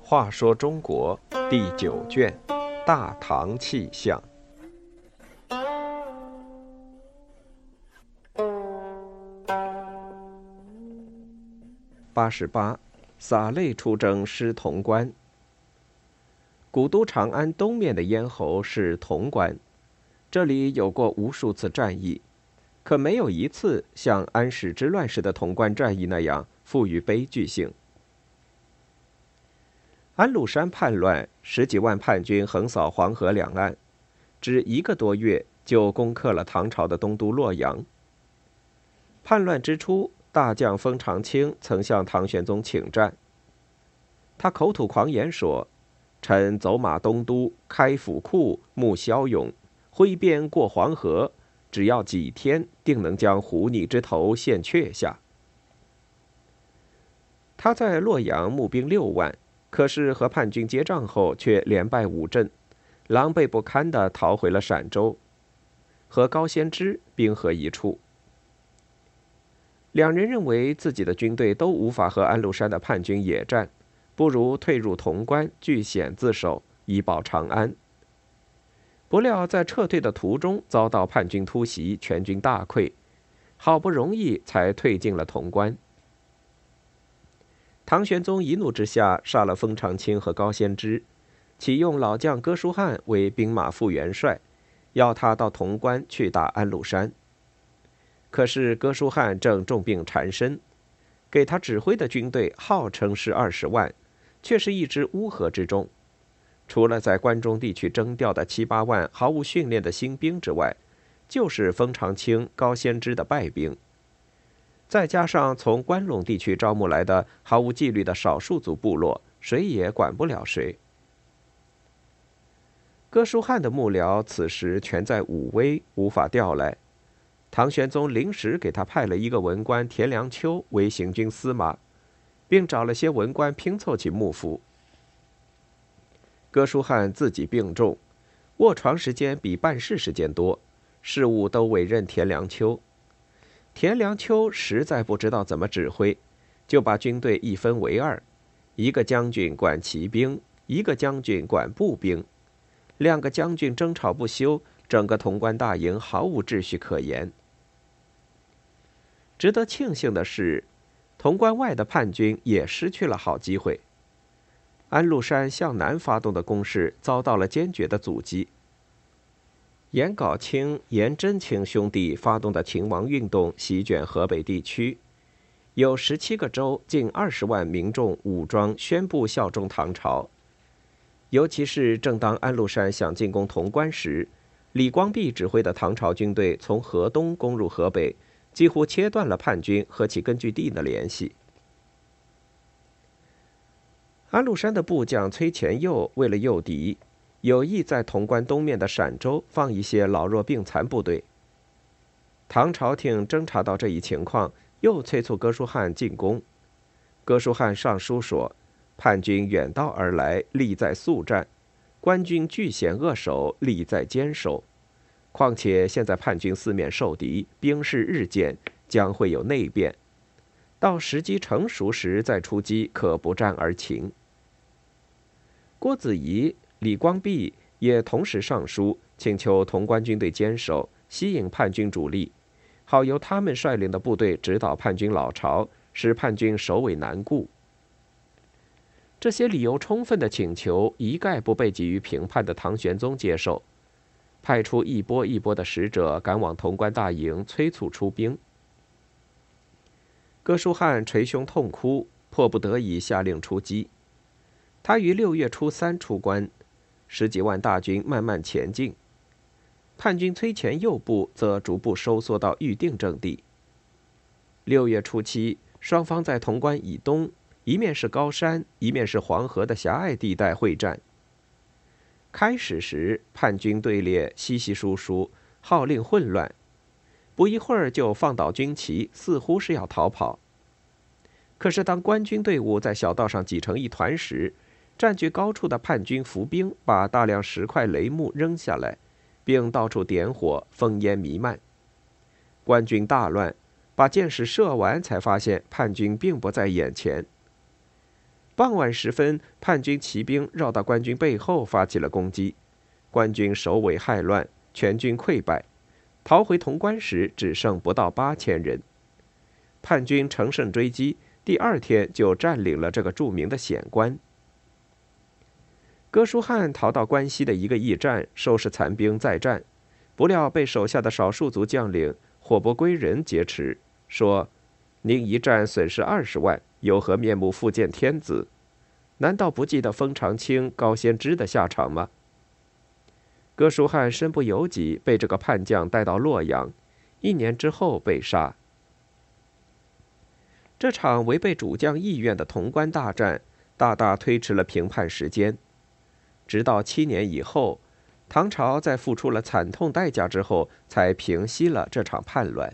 话说中国第九卷《大唐气象》八十八，洒泪出征失潼关。古都长安东面的咽喉是潼关，这里有过无数次战役，可没有一次像安史之乱时的潼关战役那样富于悲剧性。安禄山叛乱，十几万叛军横扫黄河两岸，只一个多月就攻克了唐朝的东都洛阳。叛乱之初，大将封长清曾向唐玄宗请战。他口吐狂言说：“臣走马东都，开府库，募骁勇，挥鞭过黄河，只要几天，定能将狐逆之头献阙下。”他在洛阳募兵六万。可是和叛军接仗后，却连败五阵，狼狈不堪地逃回了陕州，和高仙芝兵合一处。两人认为自己的军队都无法和安禄山的叛军野战，不如退入潼关，据险自守，以保长安。不料在撤退的途中遭到叛军突袭，全军大溃，好不容易才退进了潼关。唐玄宗一怒之下，杀了封长清和高仙芝，启用老将哥舒翰为兵马副元帅，要他到潼关去打安禄山。可是哥舒翰正重病缠身，给他指挥的军队号称是二十万，却是一支乌合之众。除了在关中地区征调的七八万毫无训练的新兵之外，就是封长清、高仙芝的败兵。再加上从关陇地区招募来的毫无纪律的少数族部落，谁也管不了谁。哥舒翰的幕僚此时全在武威，无法调来。唐玄宗临时给他派了一个文官田良秋为行军司马，并找了些文官拼凑起幕府。哥舒翰自己病重，卧床时间比办事时间多，事务都委任田良秋。田良秋实在不知道怎么指挥，就把军队一分为二，一个将军管骑兵，一个将军管步兵，两个将军争吵不休，整个潼关大营毫无秩序可言。值得庆幸的是，潼关外的叛军也失去了好机会。安禄山向南发动的攻势遭到了坚决的阻击。颜杲卿、颜真卿兄弟发动的秦王运动席卷河北地区，有十七个州、近二十万民众武装宣布效忠唐朝。尤其是正当安禄山想进攻潼关时，李光弼指挥的唐朝军队从河东攻入河北，几乎切断了叛军和其根据地的联系。安禄山的部将崔乾佑为了诱敌。有意在潼关东面的陕州放一些老弱病残部队。唐朝廷侦察到这一情况，又催促哥舒翰进攻。哥舒翰上书说：“叛军远道而来，利在速战；官军据险扼守，利在坚守。况且现在叛军四面受敌，兵势日渐，将会有内变。到时机成熟时再出击，可不战而擒。”郭子仪。李光弼也同时上书，请求潼关军队坚守，吸引叛军主力，好由他们率领的部队指导叛军老巢，使叛军首尾难顾。这些理由充分的请求，一概不被给予评判的唐玄宗接受，派出一波一波的使者赶往潼关大营，催促出兵。哥舒翰捶胸痛哭，迫不得已下令出击。他于六月初三出关。十几万大军慢慢前进，叛军崔前右部则逐步收缩到预定阵地。六月初七，双方在潼关以东，一面是高山，一面是黄河的狭隘地带会战。开始时，叛军队列稀稀疏疏，号令混乱，不一会儿就放倒军旗，似乎是要逃跑。可是，当官军队伍在小道上挤成一团时，占据高处的叛军伏兵把大量石块、雷木扔下来，并到处点火，烽烟弥漫。官军大乱，把箭矢射完，才发现叛军并不在眼前。傍晚时分，叛军骑兵绕到官军背后发起了攻击，官军首尾骇乱，全军溃败，逃回潼关时只剩不到八千人。叛军乘胜追击，第二天就占领了这个著名的险关。哥舒翰逃到关西的一个驿站，收拾残兵再战，不料被手下的少数族将领火伯归人劫持，说：“您一战损失二十万。”有何面目复见天子？难道不记得封长清、高仙芝的下场吗？哥舒翰身不由己，被这个叛将带到洛阳，一年之后被杀。这场违背主将意愿的潼关大战，大大推迟了平叛时间。直到七年以后，唐朝在付出了惨痛代价之后，才平息了这场叛乱。